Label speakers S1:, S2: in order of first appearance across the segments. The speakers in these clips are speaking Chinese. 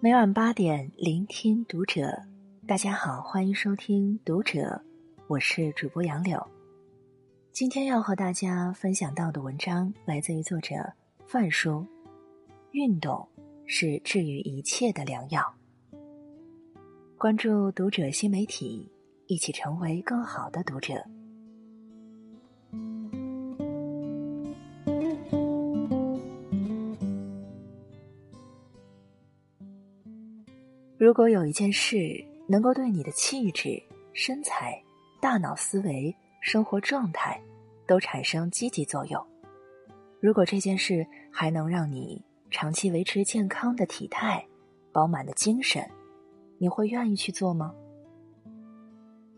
S1: 每晚八点，聆听读者。大家好，欢迎收听《读者》，我是主播杨柳。今天要和大家分享到的文章来自于作者范叔。运动是治愈一切的良药。关注《读者》新媒体，一起成为更好的读者。如果有一件事能够对你的气质、身材、大脑思维、生活状态都产生积极作用，如果这件事还能让你长期维持健康的体态、饱满的精神，你会愿意去做吗？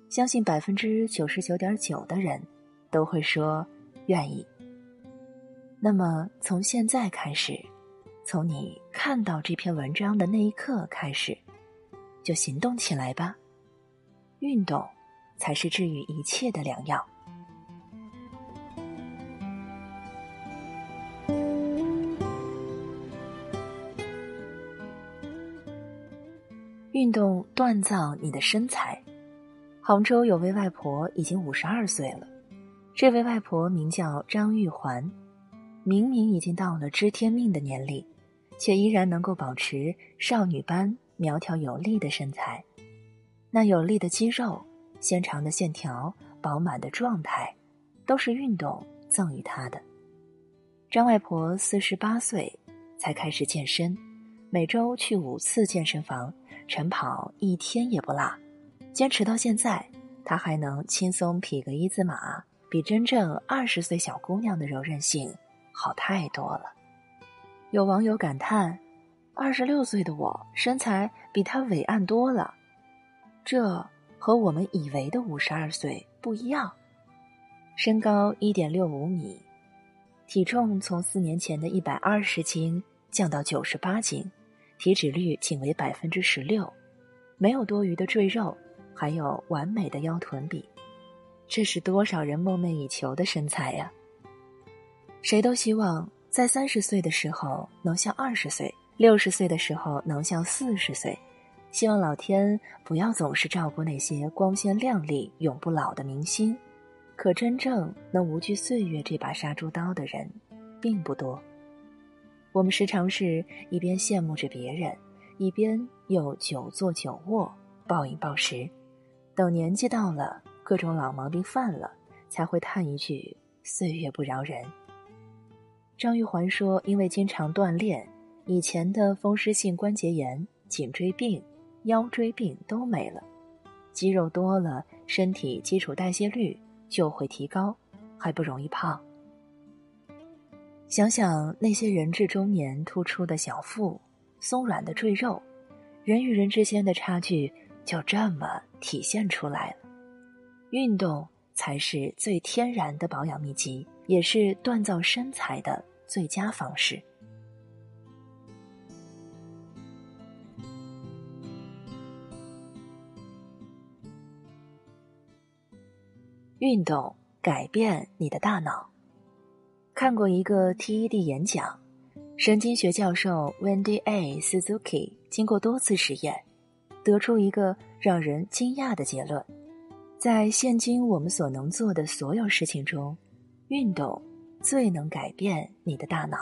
S1: 相信百分之九十九点九的人都会说愿意。那么从现在开始，从你看到这篇文章的那一刻开始。就行动起来吧，运动才是治愈一切的良药。运动锻造你的身材。杭州有位外婆已经五十二岁了，这位外婆名叫张玉环，明明已经到了知天命的年龄，却依然能够保持少女般。苗条有力的身材，那有力的肌肉、纤长的线条、饱满的状态，都是运动赠予她的。张外婆四十八岁才开始健身，每周去五次健身房，晨跑一天也不落，坚持到现在，她还能轻松匹个一字马，比真正二十岁小姑娘的柔韧性好太多了。有网友感叹。二十六岁的我，身材比他伟岸多了，这和我们以为的五十二岁不一样。身高一点六五米，体重从四年前的一百二十斤降到九十八斤，体脂率仅为百分之十六，没有多余的赘肉，还有完美的腰臀比，这是多少人梦寐以求的身材呀！谁都希望在三十岁的时候能像二十岁。六十岁的时候能像四十岁，希望老天不要总是照顾那些光鲜亮丽、永不老的明星。可真正能无惧岁月这把杀猪刀的人，并不多。我们时常是一边羡慕着别人，一边又久坐久卧、暴饮暴食，等年纪到了，各种老毛病犯了，才会叹一句“岁月不饶人”。张玉环说：“因为经常锻炼。”以前的风湿性关节炎、颈椎病、腰椎病都没了，肌肉多了，身体基础代谢率就会提高，还不容易胖。想想那些人至中年突出的小腹、松软的赘肉，人与人之间的差距就这么体现出来了。运动才是最天然的保养秘籍，也是锻造身材的最佳方式。运动改变你的大脑。看过一个 TED 演讲，神经学教授 Wendy A. Suzuki 经过多次实验，得出一个让人惊讶的结论：在现今我们所能做的所有事情中，运动最能改变你的大脑。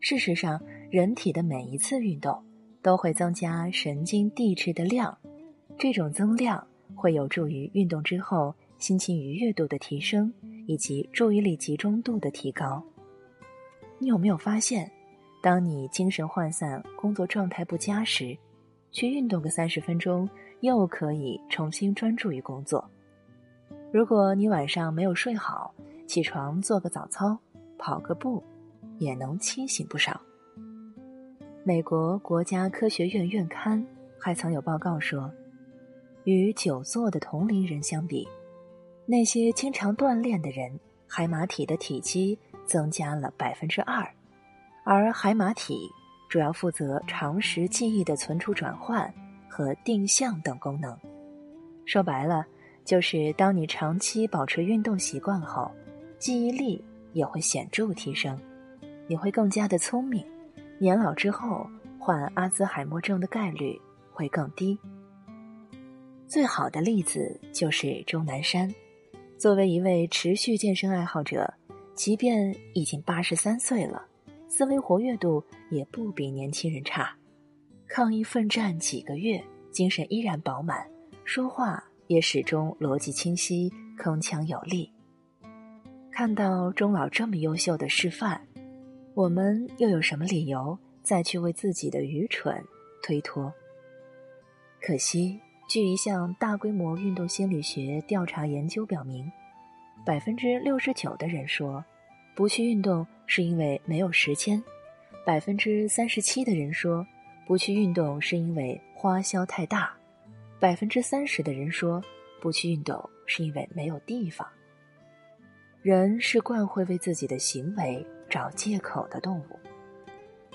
S1: 事实上，人体的每一次运动都会增加神经递质的量，这种增量会有助于运动之后。心情愉悦度的提升，以及注意力集中度的提高。你有没有发现，当你精神涣散、工作状态不佳时，去运动个三十分钟，又可以重新专注于工作？如果你晚上没有睡好，起床做个早操、跑个步，也能清醒不少。美国国家科学院院刊还曾有报告说，与久坐的同龄人相比。那些经常锻炼的人，海马体的体积增加了百分之二，而海马体主要负责长时记忆的存储、转换和定向等功能。说白了，就是当你长期保持运动习惯后，记忆力也会显著提升，你会更加的聪明，年老之后患阿兹海默症的概率会更低。最好的例子就是钟南山，作为一位持续健身爱好者，即便已经八十三岁了，思维活跃度也不比年轻人差。抗疫奋战几个月，精神依然饱满，说话也始终逻辑清晰、铿锵有力。看到钟老这么优秀的示范，我们又有什么理由再去为自己的愚蠢推脱？可惜，据一项大规模运动心理学调查研究表明，百分之六十九的人说不去运动是因为没有时间，百分之三十七的人说。不去运动是因为花销太大，百分之三十的人说不去运动是因为没有地方。人是惯会为自己的行为找借口的动物，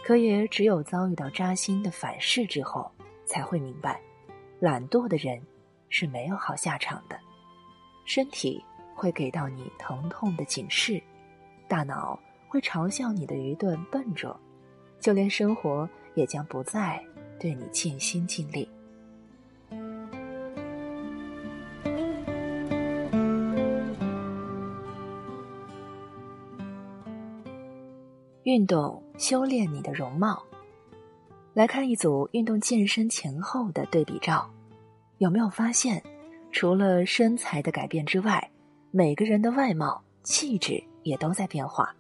S1: 可也只有遭遇到扎心的反噬之后，才会明白，懒惰的人是没有好下场的。身体会给到你疼痛的警示，大脑会嘲笑你的愚钝笨拙，就连生活。也将不再对你尽心尽力。运动修炼你的容貌。来看一组运动健身前后的对比照，有没有发现，除了身材的改变之外，每个人的外貌气质也都在变化，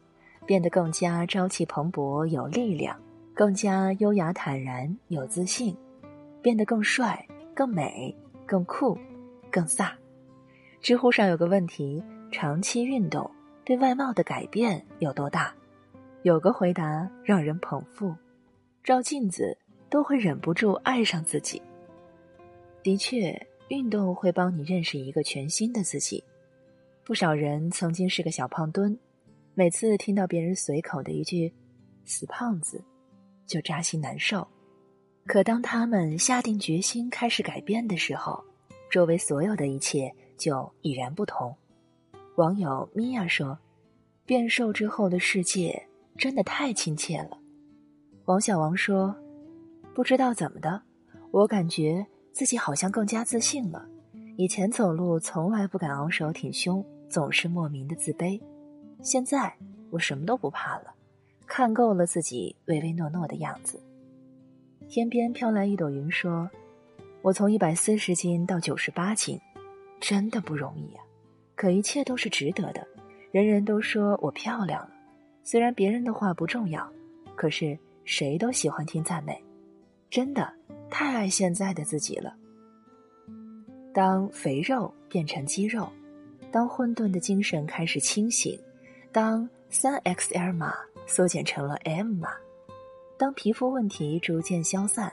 S1: 变得更加朝气蓬勃、有力量。更加优雅坦然，有自信，变得更帅、更美、更酷、更飒。知乎上有个问题：长期运动对外貌的改变有多大？有个回答让人捧腹：照镜子都会忍不住爱上自己。的确，运动会帮你认识一个全新的自己。不少人曾经是个小胖墩，每次听到别人随口的一句“死胖子”。就扎心难受，可当他们下定决心开始改变的时候，周围所有的一切就已然不同。网友米娅说：“变瘦之后的世界真的太亲切了。”王小王说：“不知道怎么的，我感觉自己好像更加自信了。以前走路从来不敢昂首挺胸，总是莫名的自卑，现在我什么都不怕了。”看够了自己唯唯诺诺的样子。天边飘来一朵云，说：“我从一百四十斤到九十八斤，真的不容易呀。可一切都是值得的。人人都说我漂亮了，虽然别人的话不重要，可是谁都喜欢听赞美。真的太爱现在的自己了。当肥肉变成肌肉，当混沌的精神开始清醒，当三 XL 码。”缩减成了 M 码。当皮肤问题逐渐消散，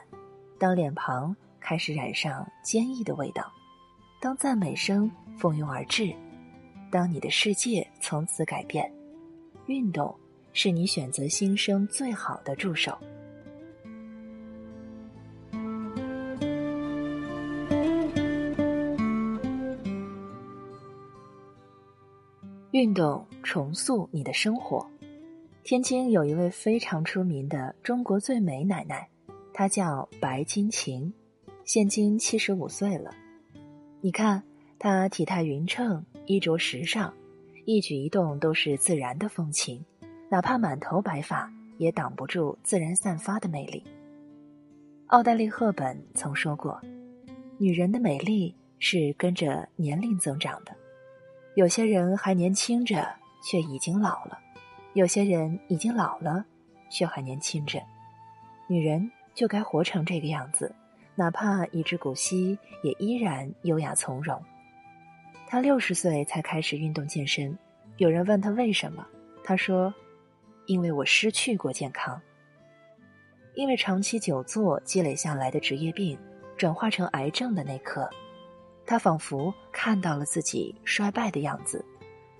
S1: 当脸庞开始染上坚毅的味道，当赞美声蜂拥而至，当你的世界从此改变，运动是你选择新生最好的助手。运动重塑你的生活。天津有一位非常出名的中国最美奶奶，她叫白金琴，现今七十五岁了。你看她体态匀称，衣着时尚，一举一动都是自然的风情，哪怕满头白发，也挡不住自然散发的魅力。奥黛丽·赫本曾说过：“女人的美丽是跟着年龄增长的，有些人还年轻着，却已经老了。”有些人已经老了，却还年轻着。女人就该活成这个样子，哪怕一只古稀，也依然优雅从容。她六十岁才开始运动健身，有人问她为什么，她说：“因为我失去过健康。因为长期久坐积累下来的职业病，转化成癌症的那刻，他仿佛看到了自己衰败的样子。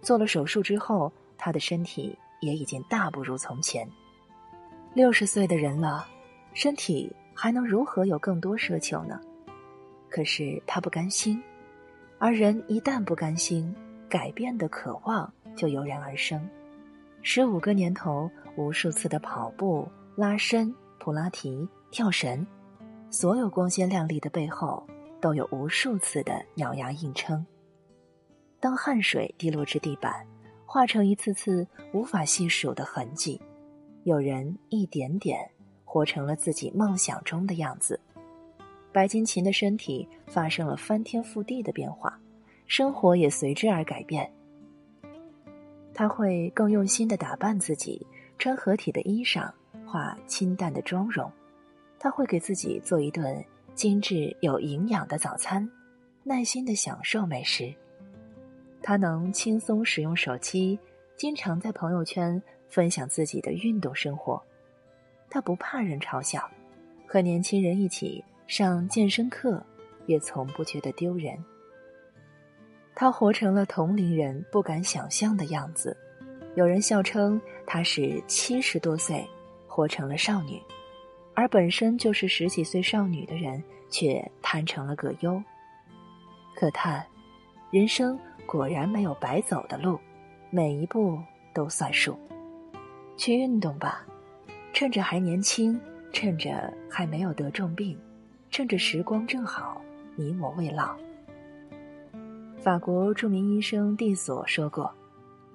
S1: 做了手术之后，他的身体。”也已经大不如从前，六十岁的人了，身体还能如何有更多奢求呢？可是他不甘心，而人一旦不甘心，改变的渴望就油然而生。十五个年头，无数次的跑步、拉伸、普拉提、跳绳，所有光鲜亮丽的背后，都有无数次的咬牙硬撑。当汗水滴落至地板，化成一次次无法细数的痕迹，有人一点点活成了自己梦想中的样子。白金琴的身体发生了翻天覆地的变化，生活也随之而改变。他会更用心的打扮自己，穿合体的衣裳，化清淡的妆容。他会给自己做一顿精致有营养的早餐，耐心的享受美食。他能轻松使用手机，经常在朋友圈分享自己的运动生活。他不怕人嘲笑，和年轻人一起。上健身课，也从不觉得丢人。她活成了同龄人不敢想象的样子，有人笑称她是七十多岁活成了少女，而本身就是十几岁少女的人却摊成了葛优。可叹，人生果然没有白走的路，每一步都算数。去运动吧，趁着还年轻，趁着还没有得重病。趁着时光正好，你我未老。法国著名医生蒂索说过：“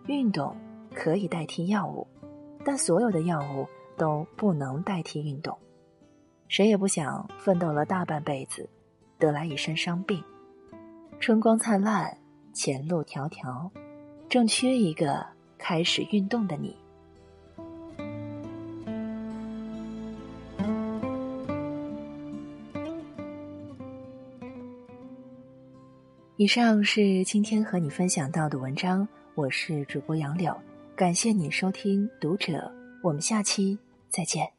S1: 运动可以代替药物，但所有的药物都不能代替运动。谁也不想奋斗了大半辈子，得来一身伤病。春光灿烂，前路迢迢，正缺一个开始运动的你。”以上是今天和你分享到的文章，我是主播杨柳，感谢你收听《读者》，我们下期再见。